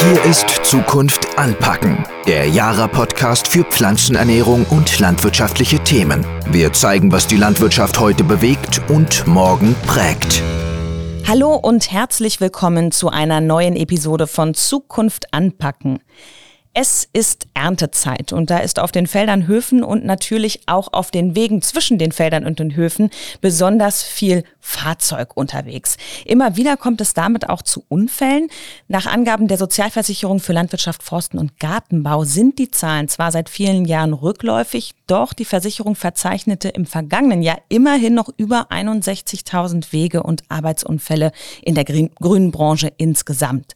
Hier ist Zukunft anpacken, der Jara-Podcast für Pflanzenernährung und landwirtschaftliche Themen. Wir zeigen, was die Landwirtschaft heute bewegt und morgen prägt. Hallo und herzlich willkommen zu einer neuen Episode von Zukunft anpacken. Es ist Erntezeit und da ist auf den Feldern, Höfen und natürlich auch auf den Wegen zwischen den Feldern und den Höfen besonders viel Fahrzeug unterwegs. Immer wieder kommt es damit auch zu Unfällen. Nach Angaben der Sozialversicherung für Landwirtschaft, Forsten und Gartenbau sind die Zahlen zwar seit vielen Jahren rückläufig, doch die Versicherung verzeichnete im vergangenen Jahr immerhin noch über 61.000 Wege- und Arbeitsunfälle in der grünen Branche insgesamt.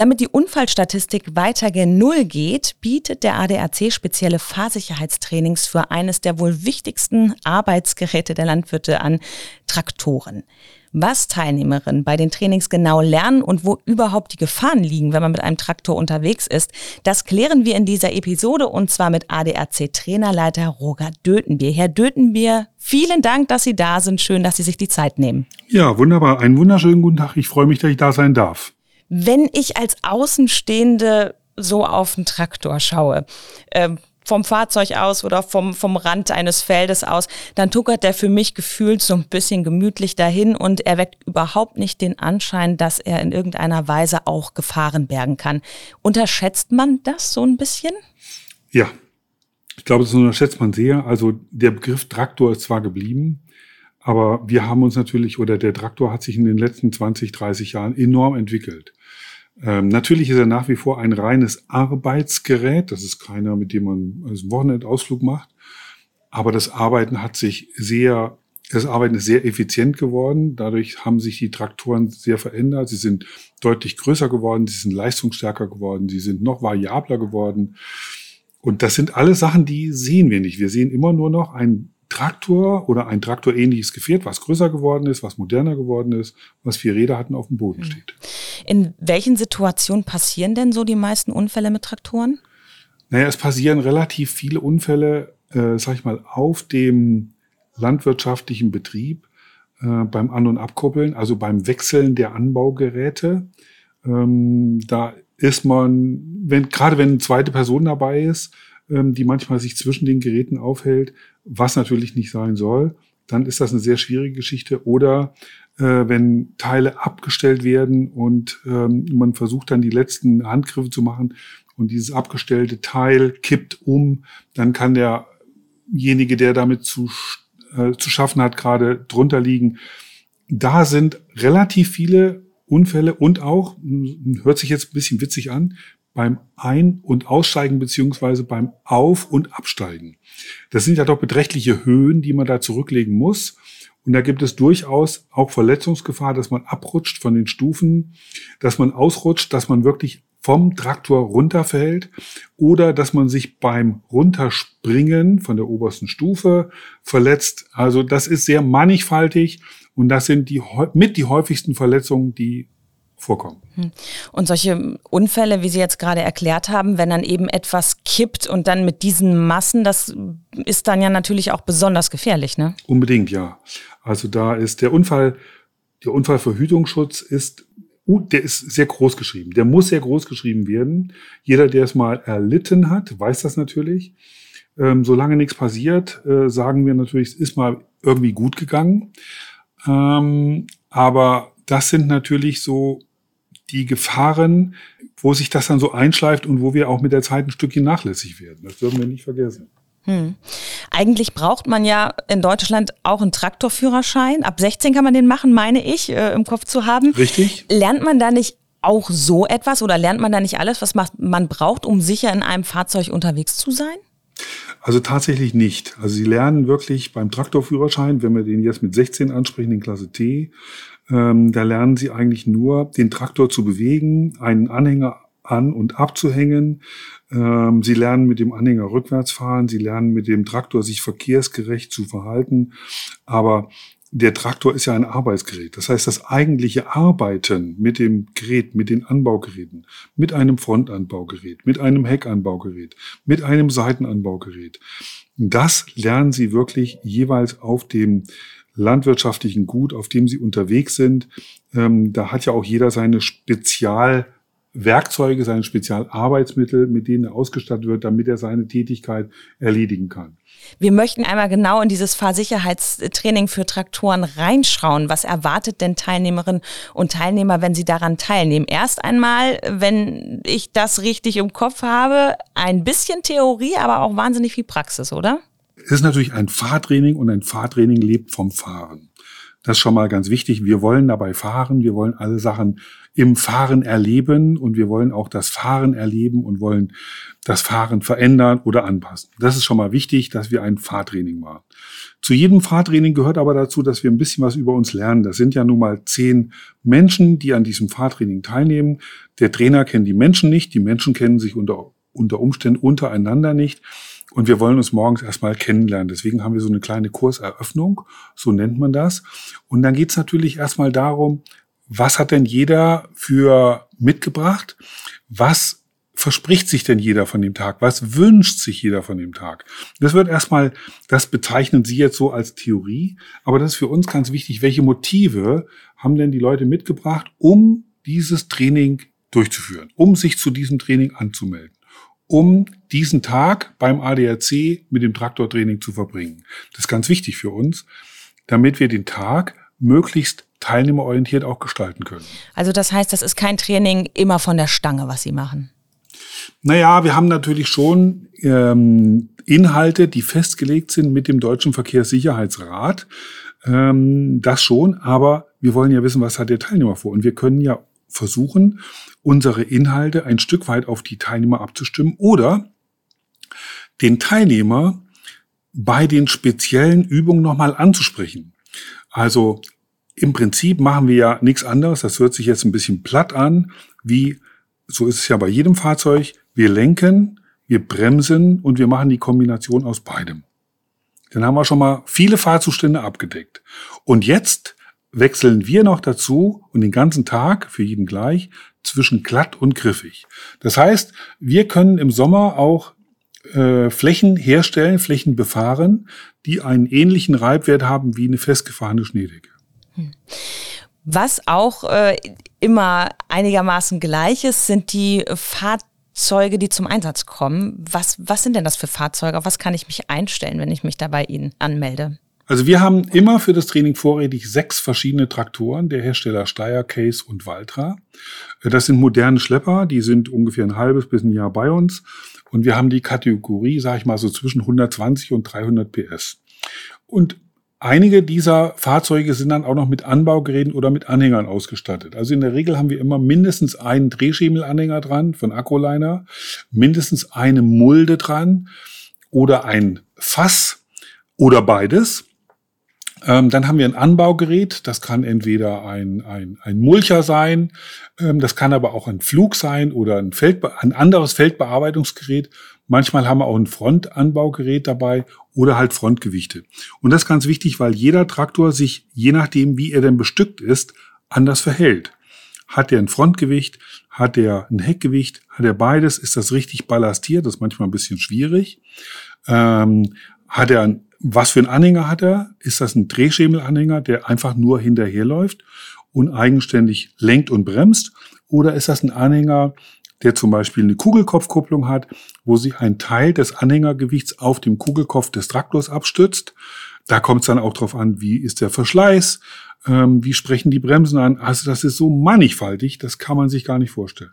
Damit die Unfallstatistik weiter gen Null geht, bietet der ADAC spezielle Fahrsicherheitstrainings für eines der wohl wichtigsten Arbeitsgeräte der Landwirte an, Traktoren. Was Teilnehmerinnen bei den Trainings genau lernen und wo überhaupt die Gefahren liegen, wenn man mit einem Traktor unterwegs ist, das klären wir in dieser Episode und zwar mit ADAC-Trainerleiter Roger Dötenbier. Herr Dötenbier, vielen Dank, dass Sie da sind. Schön, dass Sie sich die Zeit nehmen. Ja, wunderbar. Einen wunderschönen guten Tag. Ich freue mich, dass ich da sein darf wenn ich als Außenstehende so auf einen Traktor schaue, äh, vom Fahrzeug aus oder vom, vom Rand eines Feldes aus, dann tuckert der für mich gefühlt so ein bisschen gemütlich dahin und er weckt überhaupt nicht den Anschein, dass er in irgendeiner Weise auch Gefahren bergen kann. Unterschätzt man das so ein bisschen? Ja, ich glaube, das unterschätzt man sehr. Also der Begriff Traktor ist zwar geblieben, aber wir haben uns natürlich, oder der Traktor hat sich in den letzten 20, 30 Jahren enorm entwickelt. Ähm, natürlich ist er nach wie vor ein reines Arbeitsgerät. Das ist keiner, mit dem man einen Wochenendausflug macht. Aber das Arbeiten hat sich sehr, das Arbeiten ist sehr effizient geworden. Dadurch haben sich die Traktoren sehr verändert. Sie sind deutlich größer geworden. Sie sind leistungsstärker geworden. Sie sind noch variabler geworden. Und das sind alle Sachen, die sehen wir nicht. Wir sehen immer nur noch ein Traktor oder ein traktorähnliches Gefährt, was größer geworden ist, was moderner geworden ist, was vier Räder hatten, auf dem Boden hm. steht. In welchen Situationen passieren denn so die meisten Unfälle mit Traktoren? Naja, es passieren relativ viele Unfälle, äh, sag ich mal, auf dem landwirtschaftlichen Betrieb, äh, beim An- und Abkuppeln, also beim Wechseln der Anbaugeräte. Ähm, da ist man, wenn, gerade wenn eine zweite Person dabei ist, ähm, die manchmal sich zwischen den Geräten aufhält, was natürlich nicht sein soll, dann ist das eine sehr schwierige Geschichte. Oder äh, wenn Teile abgestellt werden und ähm, man versucht dann die letzten Handgriffe zu machen und dieses abgestellte Teil kippt um, dann kann derjenige, der damit zu, äh, zu schaffen hat, gerade drunter liegen. Da sind relativ viele Unfälle und auch, hört sich jetzt ein bisschen witzig an, beim Ein- und Aussteigen beziehungsweise beim Auf- und Absteigen. Das sind ja doch beträchtliche Höhen, die man da zurücklegen muss. Und da gibt es durchaus auch Verletzungsgefahr, dass man abrutscht von den Stufen, dass man ausrutscht, dass man wirklich vom Traktor runterfällt oder dass man sich beim Runterspringen von der obersten Stufe verletzt. Also das ist sehr mannigfaltig und das sind die mit die häufigsten Verletzungen, die vorkommen. Hm. Und solche Unfälle, wie Sie jetzt gerade erklärt haben, wenn dann eben etwas kippt und dann mit diesen Massen, das ist dann ja natürlich auch besonders gefährlich, ne? Unbedingt, ja. Also da ist der Unfall, der Unfallverhütungsschutz ist, der ist sehr groß geschrieben. Der muss sehr groß geschrieben werden. Jeder, der es mal erlitten hat, weiß das natürlich. Ähm, solange nichts passiert, äh, sagen wir natürlich, es ist mal irgendwie gut gegangen. Ähm, aber das sind natürlich so die Gefahren, wo sich das dann so einschleift und wo wir auch mit der Zeit ein Stückchen nachlässig werden. Das dürfen wir nicht vergessen. Hm. Eigentlich braucht man ja in Deutschland auch einen Traktorführerschein. Ab 16 kann man den machen, meine ich, äh, im Kopf zu haben. Richtig. Lernt man da nicht auch so etwas oder lernt man da nicht alles, was man braucht, um sicher in einem Fahrzeug unterwegs zu sein? Also tatsächlich nicht. Also Sie lernen wirklich beim Traktorführerschein, wenn wir den jetzt mit 16 ansprechen, in Klasse T, ähm, da lernen Sie eigentlich nur, den Traktor zu bewegen, einen Anhänger an- und abzuhängen. Ähm, Sie lernen mit dem Anhänger rückwärts fahren. Sie lernen mit dem Traktor sich verkehrsgerecht zu verhalten. Aber der Traktor ist ja ein Arbeitsgerät. Das heißt, das eigentliche Arbeiten mit dem Gerät, mit den Anbaugeräten, mit einem Frontanbaugerät, mit einem Heckanbaugerät, mit einem Seitenanbaugerät, das lernen Sie wirklich jeweils auf dem landwirtschaftlichen Gut, auf dem sie unterwegs sind. Ähm, da hat ja auch jeder seine Spezial Werkzeuge, seine Spezialarbeitsmittel, mit denen er ausgestattet wird, damit er seine Tätigkeit erledigen kann. Wir möchten einmal genau in dieses Fahrsicherheitstraining für Traktoren reinschauen. Was erwartet denn Teilnehmerinnen und Teilnehmer, wenn sie daran teilnehmen? Erst einmal, wenn ich das richtig im Kopf habe, ein bisschen Theorie, aber auch wahnsinnig viel Praxis, oder? Es ist natürlich ein Fahrtraining und ein Fahrtraining lebt vom Fahren. Das ist schon mal ganz wichtig. Wir wollen dabei fahren. Wir wollen alle Sachen im Fahren erleben und wir wollen auch das Fahren erleben und wollen das Fahren verändern oder anpassen. Das ist schon mal wichtig, dass wir ein Fahrtraining machen. Zu jedem Fahrtraining gehört aber dazu, dass wir ein bisschen was über uns lernen. Das sind ja nun mal zehn Menschen, die an diesem Fahrtraining teilnehmen. Der Trainer kennt die Menschen nicht. Die Menschen kennen sich unter, unter Umständen untereinander nicht. Und wir wollen uns morgens erstmal kennenlernen. Deswegen haben wir so eine kleine Kurseröffnung, so nennt man das. Und dann geht es natürlich erstmal darum, was hat denn jeder für mitgebracht? Was verspricht sich denn jeder von dem Tag? Was wünscht sich jeder von dem Tag? Das wird erstmal, das bezeichnen Sie jetzt so als Theorie, aber das ist für uns ganz wichtig. Welche Motive haben denn die Leute mitgebracht, um dieses Training durchzuführen, um sich zu diesem Training anzumelden? Um diesen Tag beim ADAC mit dem Traktortraining zu verbringen. Das ist ganz wichtig für uns, damit wir den Tag möglichst teilnehmerorientiert auch gestalten können. Also das heißt, das ist kein Training immer von der Stange, was Sie machen. Naja, wir haben natürlich schon ähm, Inhalte, die festgelegt sind mit dem Deutschen Verkehrssicherheitsrat. Ähm, das schon, aber wir wollen ja wissen, was hat der Teilnehmer vor. Und wir können ja versuchen, unsere Inhalte ein Stück weit auf die Teilnehmer abzustimmen oder den Teilnehmer bei den speziellen Übungen nochmal anzusprechen. Also im Prinzip machen wir ja nichts anderes, das hört sich jetzt ein bisschen platt an, wie so ist es ja bei jedem Fahrzeug, wir lenken, wir bremsen und wir machen die Kombination aus beidem. Dann haben wir schon mal viele Fahrzustände abgedeckt. Und jetzt wechseln wir noch dazu und den ganzen Tag für jeden gleich zwischen glatt und griffig. Das heißt, wir können im Sommer auch äh, Flächen herstellen, Flächen befahren, die einen ähnlichen Reibwert haben wie eine festgefahrene Schneedecke. Hm. Was auch äh, immer einigermaßen gleich ist, sind die Fahrzeuge, die zum Einsatz kommen. Was, was sind denn das für Fahrzeuge? Auf was kann ich mich einstellen, wenn ich mich da bei Ihnen anmelde? Also wir haben immer für das Training vorrätig sechs verschiedene Traktoren der Hersteller Steyr, Case und Valtra. Das sind moderne Schlepper, die sind ungefähr ein halbes bis ein Jahr bei uns. Und wir haben die Kategorie, sage ich mal, so zwischen 120 und 300 PS. Und einige dieser Fahrzeuge sind dann auch noch mit Anbaugeräten oder mit Anhängern ausgestattet. Also in der Regel haben wir immer mindestens einen Drehschemelanhänger dran von Acroliner, mindestens eine Mulde dran oder ein Fass oder beides. Ähm, dann haben wir ein Anbaugerät, das kann entweder ein, ein, ein Mulcher sein, ähm, das kann aber auch ein Flug sein oder ein, Feldbe ein anderes Feldbearbeitungsgerät. Manchmal haben wir auch ein Frontanbaugerät dabei oder halt Frontgewichte. Und das ist ganz wichtig, weil jeder Traktor sich, je nachdem, wie er denn bestückt ist, anders verhält. Hat er ein Frontgewicht? Hat er ein Heckgewicht? Hat er beides? Ist das richtig ballastiert? Das ist manchmal ein bisschen schwierig. Ähm, hat er ein was für ein Anhänger hat er? Ist das ein Drehschemelanhänger, der einfach nur hinterherläuft und eigenständig lenkt und bremst? Oder ist das ein Anhänger, der zum Beispiel eine Kugelkopfkupplung hat, wo sich ein Teil des Anhängergewichts auf dem Kugelkopf des Traktors abstützt? Da kommt es dann auch drauf an, wie ist der Verschleiß, ähm, wie sprechen die Bremsen an. Also das ist so mannigfaltig, das kann man sich gar nicht vorstellen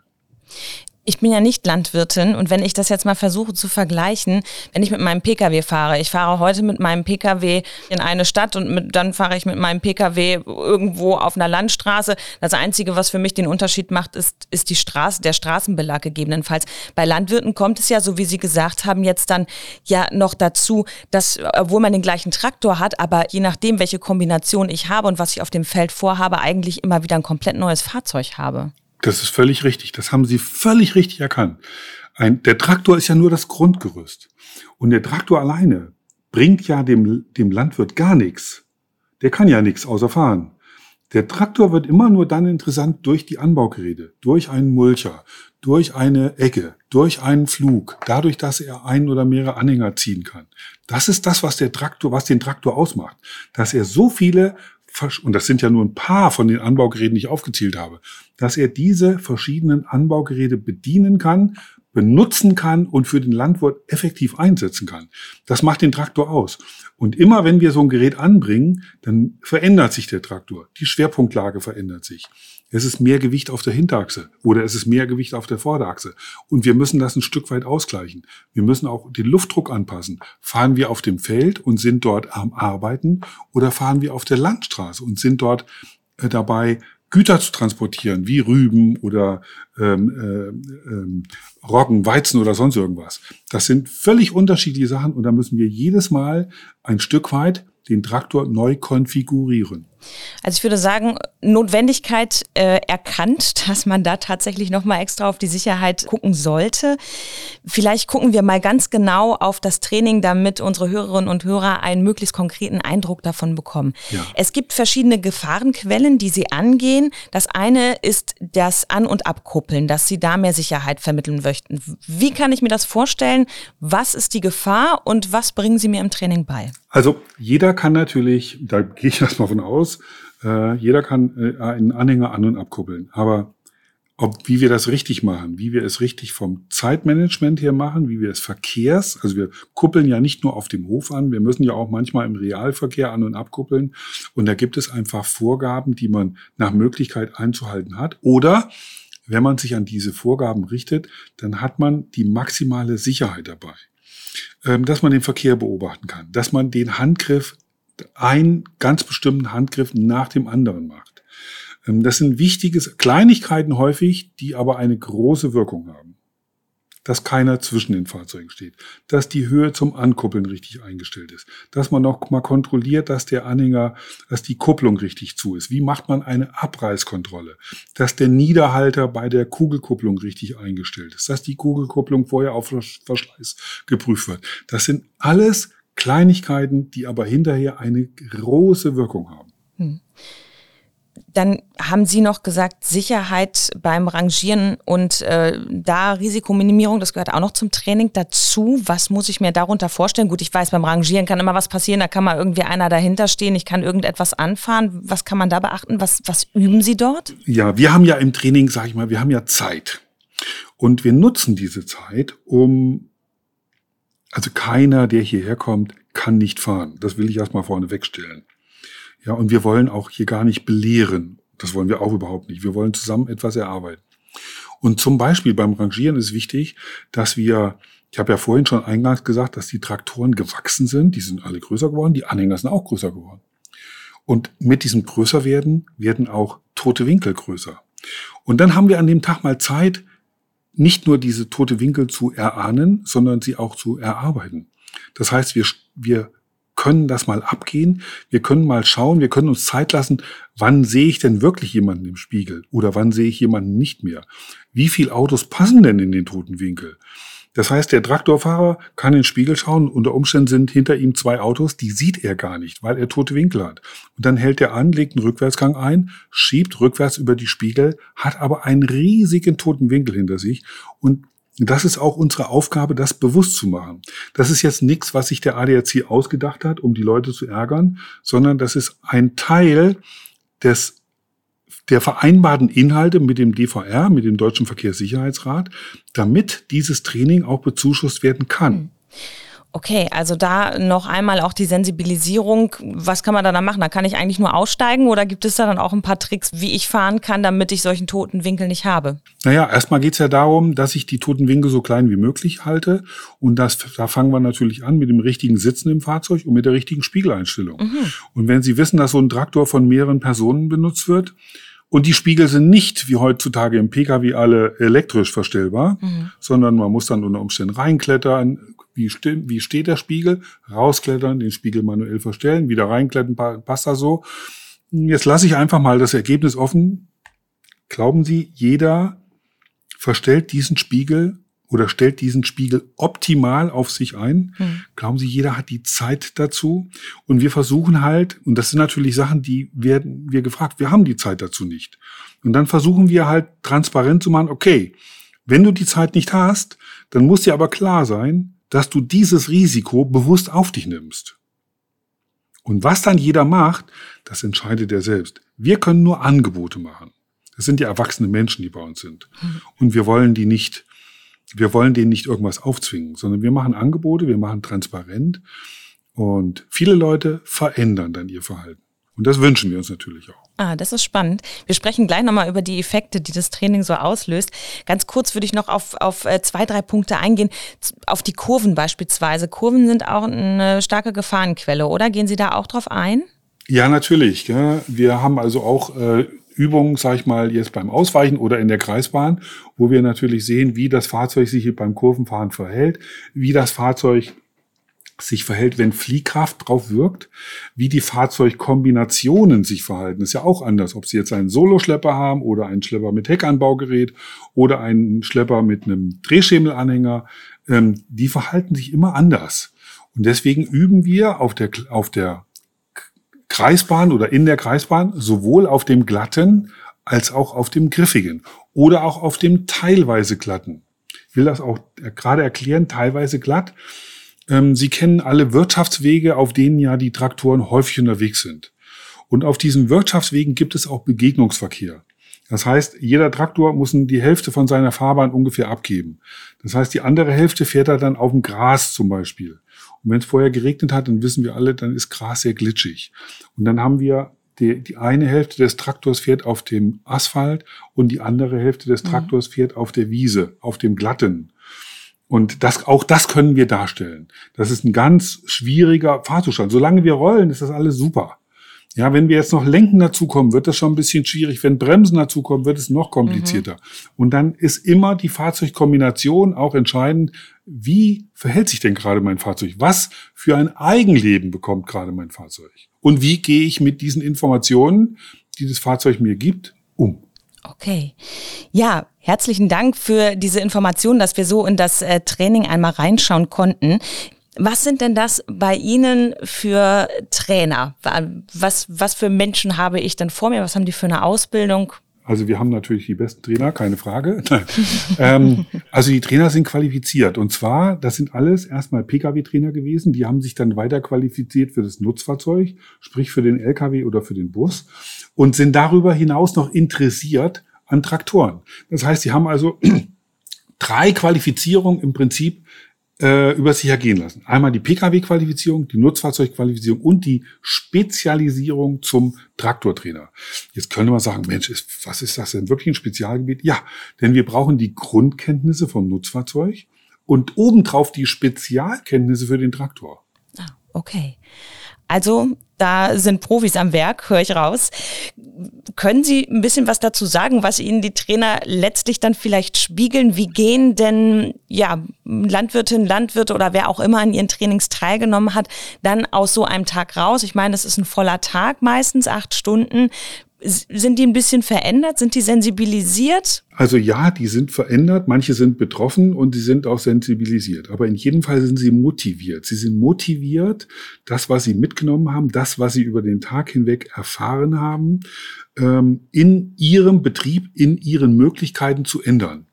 ich bin ja nicht Landwirtin und wenn ich das jetzt mal versuche zu vergleichen, wenn ich mit meinem Pkw fahre, ich fahre heute mit meinem Pkw in eine Stadt und mit, dann fahre ich mit meinem Pkw irgendwo auf einer Landstraße. Das Einzige, was für mich den Unterschied macht, ist, ist die Straße, der Straßenbelag gegebenenfalls. Bei Landwirten kommt es ja, so wie Sie gesagt haben, jetzt dann ja noch dazu, dass, obwohl man den gleichen Traktor hat, aber je nachdem, welche Kombination ich habe und was ich auf dem Feld vorhabe, eigentlich immer wieder ein komplett neues Fahrzeug habe. Das ist völlig richtig. Das haben Sie völlig richtig erkannt. Ein, der Traktor ist ja nur das Grundgerüst. Und der Traktor alleine bringt ja dem, dem Landwirt gar nichts. Der kann ja nichts außer fahren. Der Traktor wird immer nur dann interessant durch die Anbaugeräte, durch einen Mulcher, durch eine Ecke, durch einen Flug, dadurch, dass er einen oder mehrere Anhänger ziehen kann. Das ist das, was der Traktor, was den Traktor ausmacht, dass er so viele und das sind ja nur ein paar von den Anbaugeräten, die ich aufgezählt habe, dass er diese verschiedenen Anbaugeräte bedienen kann, benutzen kann und für den Landwirt effektiv einsetzen kann. Das macht den Traktor aus. Und immer wenn wir so ein Gerät anbringen, dann verändert sich der Traktor. Die Schwerpunktlage verändert sich. Es ist mehr Gewicht auf der Hinterachse oder es ist mehr Gewicht auf der Vorderachse. Und wir müssen das ein Stück weit ausgleichen. Wir müssen auch den Luftdruck anpassen. Fahren wir auf dem Feld und sind dort am Arbeiten oder fahren wir auf der Landstraße und sind dort äh, dabei, Güter zu transportieren, wie Rüben oder ähm, äh, ähm, Roggen, Weizen oder sonst irgendwas. Das sind völlig unterschiedliche Sachen und da müssen wir jedes Mal ein Stück weit den Traktor neu konfigurieren. Also ich würde sagen, Notwendigkeit äh, erkannt, dass man da tatsächlich nochmal extra auf die Sicherheit gucken sollte. Vielleicht gucken wir mal ganz genau auf das Training, damit unsere Hörerinnen und Hörer einen möglichst konkreten Eindruck davon bekommen. Ja. Es gibt verschiedene Gefahrenquellen, die Sie angehen. Das eine ist das An- und Abkuppeln, dass Sie da mehr Sicherheit vermitteln möchten. Wie kann ich mir das vorstellen? Was ist die Gefahr und was bringen Sie mir im Training bei? Also jeder kann natürlich, da gehe ich erstmal von aus, äh, jeder kann äh, einen Anhänger an- und abkuppeln. Aber ob, wie wir das richtig machen, wie wir es richtig vom Zeitmanagement her machen, wie wir es Verkehrs, also wir kuppeln ja nicht nur auf dem Hof an, wir müssen ja auch manchmal im Realverkehr an- und abkuppeln. Und da gibt es einfach Vorgaben, die man nach Möglichkeit einzuhalten hat. Oder wenn man sich an diese Vorgaben richtet, dann hat man die maximale Sicherheit dabei. Ähm, dass man den Verkehr beobachten kann, dass man den Handgriff, einen ganz bestimmten Handgriff nach dem anderen macht. Ähm, das sind wichtige Kleinigkeiten häufig, die aber eine große Wirkung haben dass keiner zwischen den Fahrzeugen steht, dass die Höhe zum Ankuppeln richtig eingestellt ist, dass man noch mal kontrolliert, dass der Anhänger, dass die Kupplung richtig zu ist. Wie macht man eine Abreißkontrolle? Dass der Niederhalter bei der Kugelkupplung richtig eingestellt ist, dass die Kugelkupplung vorher auf Verschleiß geprüft wird. Das sind alles Kleinigkeiten, die aber hinterher eine große Wirkung haben. Hm. Dann haben Sie noch gesagt, Sicherheit beim Rangieren und äh, da Risikominimierung, das gehört auch noch zum Training dazu. Was muss ich mir darunter vorstellen? Gut, ich weiß, beim Rangieren kann immer was passieren, da kann mal irgendwie einer dahinter stehen, ich kann irgendetwas anfahren. Was kann man da beachten? Was, was üben Sie dort? Ja, wir haben ja im Training, sag ich mal, wir haben ja Zeit. Und wir nutzen diese Zeit, um, also keiner, der hierher kommt, kann nicht fahren. Das will ich erstmal vorne wegstellen. Ja, und wir wollen auch hier gar nicht belehren. Das wollen wir auch überhaupt nicht. Wir wollen zusammen etwas erarbeiten. Und zum Beispiel beim Rangieren ist wichtig, dass wir, ich habe ja vorhin schon eingangs gesagt, dass die Traktoren gewachsen sind. Die sind alle größer geworden. Die Anhänger sind auch größer geworden. Und mit diesem Größerwerden werden auch tote Winkel größer. Und dann haben wir an dem Tag mal Zeit, nicht nur diese tote Winkel zu erahnen, sondern sie auch zu erarbeiten. Das heißt, wir, wir können das mal abgehen. Wir können mal schauen, wir können uns Zeit lassen, wann sehe ich denn wirklich jemanden im Spiegel oder wann sehe ich jemanden nicht mehr? Wie viele Autos passen denn in den toten Winkel? Das heißt, der Traktorfahrer kann in den Spiegel schauen, unter Umständen sind hinter ihm zwei Autos, die sieht er gar nicht, weil er tote Winkel hat. Und dann hält er an, legt einen Rückwärtsgang ein, schiebt rückwärts über die Spiegel, hat aber einen riesigen toten Winkel hinter sich und das ist auch unsere Aufgabe, das bewusst zu machen. Das ist jetzt nichts, was sich der ADAC ausgedacht hat, um die Leute zu ärgern, sondern das ist ein Teil des der vereinbarten Inhalte mit dem DVR, mit dem Deutschen Verkehrssicherheitsrat, damit dieses Training auch bezuschusst werden kann. Hm. Okay, also da noch einmal auch die Sensibilisierung. Was kann man da dann machen? Da kann ich eigentlich nur aussteigen oder gibt es da dann auch ein paar Tricks, wie ich fahren kann, damit ich solchen toten Winkel nicht habe? Naja, erstmal geht's ja darum, dass ich die toten Winkel so klein wie möglich halte. Und das, da fangen wir natürlich an mit dem richtigen Sitzen im Fahrzeug und mit der richtigen Spiegeleinstellung. Mhm. Und wenn Sie wissen, dass so ein Traktor von mehreren Personen benutzt wird, und die Spiegel sind nicht wie heutzutage im Pkw alle elektrisch verstellbar, mhm. sondern man muss dann unter Umständen reinklettern, wie, ste wie steht der Spiegel, rausklettern, den Spiegel manuell verstellen, wieder reinklettern, passt das so. Jetzt lasse ich einfach mal das Ergebnis offen. Glauben Sie, jeder verstellt diesen Spiegel oder stellt diesen Spiegel optimal auf sich ein. Hm. Glauben Sie, jeder hat die Zeit dazu? Und wir versuchen halt, und das sind natürlich Sachen, die werden wir gefragt, wir haben die Zeit dazu nicht. Und dann versuchen wir halt transparent zu machen, okay, wenn du die Zeit nicht hast, dann muss dir aber klar sein, dass du dieses Risiko bewusst auf dich nimmst. Und was dann jeder macht, das entscheidet er selbst. Wir können nur Angebote machen. Das sind ja erwachsene Menschen, die bei uns sind. Und wir wollen die nicht, wir wollen denen nicht irgendwas aufzwingen, sondern wir machen Angebote, wir machen transparent. Und viele Leute verändern dann ihr Verhalten. Und das wünschen wir uns natürlich auch. Ah, das ist spannend. Wir sprechen gleich nochmal über die Effekte, die das Training so auslöst. Ganz kurz würde ich noch auf, auf äh, zwei, drei Punkte eingehen. Auf die Kurven beispielsweise. Kurven sind auch eine starke Gefahrenquelle, oder? Gehen Sie da auch drauf ein? Ja, natürlich. Ja. Wir haben also auch äh, Übungen, sag ich mal, jetzt beim Ausweichen oder in der Kreisbahn, wo wir natürlich sehen, wie das Fahrzeug sich beim Kurvenfahren verhält, wie das Fahrzeug sich verhält, wenn Fliehkraft drauf wirkt, wie die Fahrzeugkombinationen sich verhalten. ist ja auch anders, ob Sie jetzt einen Soloschlepper haben oder einen Schlepper mit Heckanbaugerät oder einen Schlepper mit einem Drehschemelanhänger. Ähm, die verhalten sich immer anders. Und deswegen üben wir auf der, auf der Kreisbahn oder in der Kreisbahn sowohl auf dem glatten als auch auf dem griffigen oder auch auf dem teilweise glatten. Ich will das auch gerade erklären, teilweise glatt ähm, Sie kennen alle Wirtschaftswege, auf denen ja die Traktoren häufig unterwegs sind. Und auf diesen Wirtschaftswegen gibt es auch Begegnungsverkehr. Das heißt, jeder Traktor muss die Hälfte von seiner Fahrbahn ungefähr abgeben. Das heißt, die andere Hälfte fährt er dann auf dem Gras zum Beispiel. Und wenn es vorher geregnet hat, dann wissen wir alle, dann ist Gras sehr glitschig. Und dann haben wir die, die eine Hälfte des Traktors fährt auf dem Asphalt und die andere Hälfte des mhm. Traktors fährt auf der Wiese, auf dem glatten. Und das, auch das können wir darstellen. Das ist ein ganz schwieriger Fahrzustand. Solange wir rollen, ist das alles super. Ja, wenn wir jetzt noch Lenken dazukommen, wird das schon ein bisschen schwierig. Wenn Bremsen dazukommen, wird es noch komplizierter. Mhm. Und dann ist immer die Fahrzeugkombination auch entscheidend. Wie verhält sich denn gerade mein Fahrzeug? Was für ein Eigenleben bekommt gerade mein Fahrzeug? Und wie gehe ich mit diesen Informationen, die das Fahrzeug mir gibt, um? Okay. Ja, herzlichen Dank für diese Information, dass wir so in das äh, Training einmal reinschauen konnten. Was sind denn das bei Ihnen für Trainer? Was, was für Menschen habe ich denn vor mir? Was haben die für eine Ausbildung? Also wir haben natürlich die besten Trainer, keine Frage. ähm, also die Trainer sind qualifiziert. Und zwar, das sind alles erstmal Pkw-Trainer gewesen. Die haben sich dann weiter qualifiziert für das Nutzfahrzeug, sprich für den Lkw oder für den Bus. Und sind darüber hinaus noch interessiert an Traktoren. Das heißt, sie haben also drei Qualifizierungen im Prinzip äh, über sich ergehen lassen. Einmal die Pkw-Qualifizierung, die Nutzfahrzeugqualifizierung und die Spezialisierung zum Traktortrainer. Jetzt könnte man sagen, Mensch, ist, was ist das denn wirklich ein Spezialgebiet? Ja, denn wir brauchen die Grundkenntnisse vom Nutzfahrzeug und obendrauf die Spezialkenntnisse für den Traktor. Ah, okay. Also da sind Profis am Werk, höre ich raus. Können Sie ein bisschen was dazu sagen, was Ihnen die Trainer letztlich dann vielleicht spiegeln? Wie gehen denn ja Landwirtinnen, Landwirte oder wer auch immer an Ihren Trainings teilgenommen hat, dann aus so einem Tag raus? Ich meine, das ist ein voller Tag meistens, acht Stunden. Sind die ein bisschen verändert? Sind die sensibilisiert? Also ja, die sind verändert. Manche sind betroffen und sie sind auch sensibilisiert. Aber in jedem Fall sind sie motiviert. Sie sind motiviert, das, was sie mitgenommen haben, das, was sie über den Tag hinweg erfahren haben, ähm, in ihrem Betrieb, in ihren Möglichkeiten zu ändern.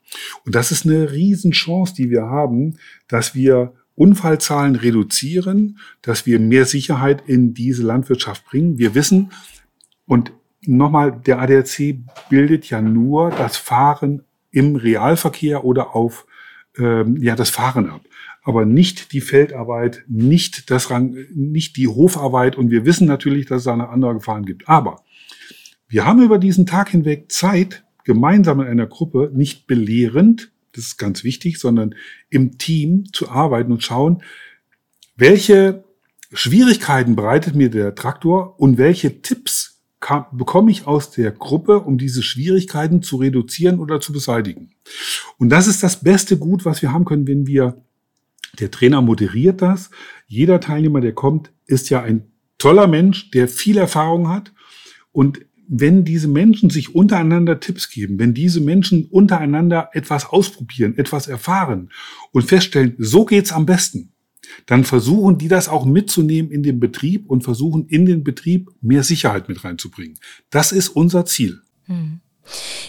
Und das ist eine Riesenchance, die wir haben, dass wir Unfallzahlen reduzieren, dass wir mehr Sicherheit in diese Landwirtschaft bringen. Wir wissen, und nochmal, der ADAC bildet ja nur das Fahren im Realverkehr oder auf ähm, ja das Fahren ab, aber nicht die Feldarbeit, nicht das Rang, nicht die Hofarbeit. Und wir wissen natürlich, dass es eine andere Gefahren gibt. Aber wir haben über diesen Tag hinweg Zeit, gemeinsam in einer Gruppe, nicht belehrend, das ist ganz wichtig, sondern im Team zu arbeiten und schauen, welche Schwierigkeiten bereitet mir der Traktor und welche Tipps kam, bekomme ich aus der Gruppe, um diese Schwierigkeiten zu reduzieren oder zu beseitigen. Und das ist das beste Gut, was wir haben können, wenn wir, der Trainer moderiert das. Jeder Teilnehmer, der kommt, ist ja ein toller Mensch, der viel Erfahrung hat. Und wenn diese Menschen sich untereinander Tipps geben, wenn diese Menschen untereinander etwas ausprobieren, etwas erfahren und feststellen, so geht's am besten, dann versuchen die das auch mitzunehmen in den Betrieb und versuchen in den Betrieb mehr Sicherheit mit reinzubringen. Das ist unser Ziel. Hm.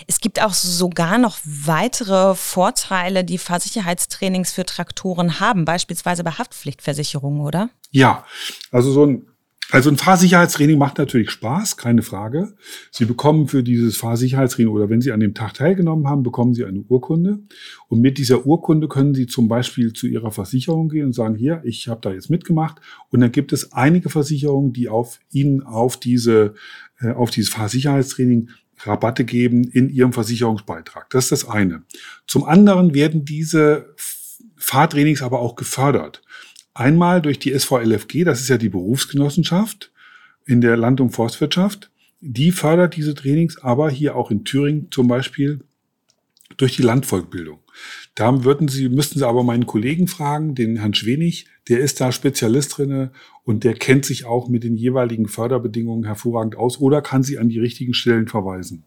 Es gibt auch sogar noch weitere Vorteile, die Fahrsicherheitstrainings für Traktoren haben, beispielsweise bei Haftpflichtversicherungen, oder? Ja, also so ein Also ein Fahrsicherheitstraining macht natürlich Spaß, keine Frage. Sie bekommen für dieses Fahrsicherheitstraining oder wenn Sie an dem Tag teilgenommen haben, bekommen Sie eine Urkunde. Und mit dieser Urkunde können Sie zum Beispiel zu Ihrer Versicherung gehen und sagen, hier, ich habe da jetzt mitgemacht. Und dann gibt es einige Versicherungen, die auf Ihnen auf diese, äh, auf dieses Fahrsicherheitstraining Rabatte geben in Ihrem Versicherungsbeitrag. Das ist das eine. Zum anderen werden diese Fahrtrainings aber auch gefördert. Einmal durch die SVLFG, das ist ja die Berufsgenossenschaft in der Land- und Forstwirtschaft. Die fördert diese Trainings, aber hier auch in Thüringen zum Beispiel durch die Landvolkbildung. Da würden Sie, müssten Sie aber meinen Kollegen fragen, den Herrn Schwenig, der ist da Spezialist drinne und der kennt sich auch mit den jeweiligen Förderbedingungen hervorragend aus oder kann Sie an die richtigen Stellen verweisen.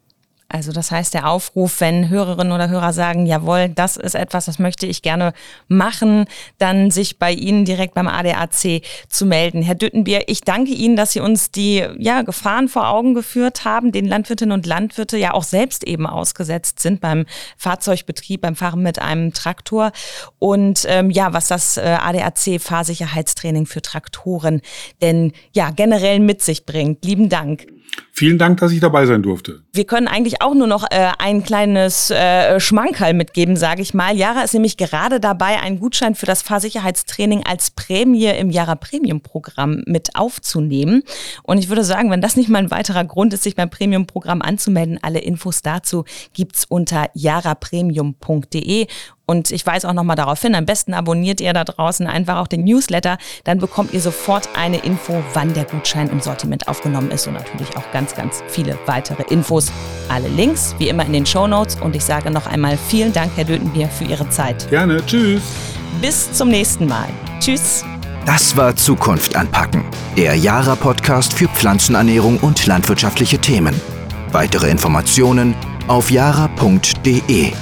Also das heißt, der Aufruf, wenn Hörerinnen oder Hörer sagen, jawohl, das ist etwas, das möchte ich gerne machen, dann sich bei Ihnen direkt beim ADAC zu melden. Herr Düttenbier, ich danke Ihnen, dass Sie uns die ja, Gefahren vor Augen geführt haben, den Landwirtinnen und Landwirte ja auch selbst eben ausgesetzt sind beim Fahrzeugbetrieb, beim Fahren mit einem Traktor. Und ähm, ja, was das äh, ADAC Fahrsicherheitstraining für Traktoren denn ja generell mit sich bringt. Lieben Dank. Vielen Dank, dass ich dabei sein durfte. Wir können eigentlich auch nur noch äh, ein kleines äh, Schmankerl mitgeben, sage ich mal. Jara ist nämlich gerade dabei, einen Gutschein für das Fahrsicherheitstraining als Prämie im Jara Premium Programm mit aufzunehmen. Und ich würde sagen, wenn das nicht mal ein weiterer Grund ist, sich beim Premium Programm anzumelden, alle Infos dazu gibt's unter jarapremium.de. Und ich weise auch nochmal darauf hin, am besten abonniert ihr da draußen einfach auch den Newsletter, dann bekommt ihr sofort eine Info, wann der Gutschein im Sortiment aufgenommen ist und natürlich auch ganz, ganz viele weitere Infos. Alle Links wie immer in den Show Notes und ich sage noch einmal vielen Dank, Herr Dötenbier, für Ihre Zeit. Gerne, tschüss. Bis zum nächsten Mal. Tschüss. Das war Zukunft anpacken, der Jara-Podcast für Pflanzenernährung und landwirtschaftliche Themen. Weitere Informationen auf jara.de.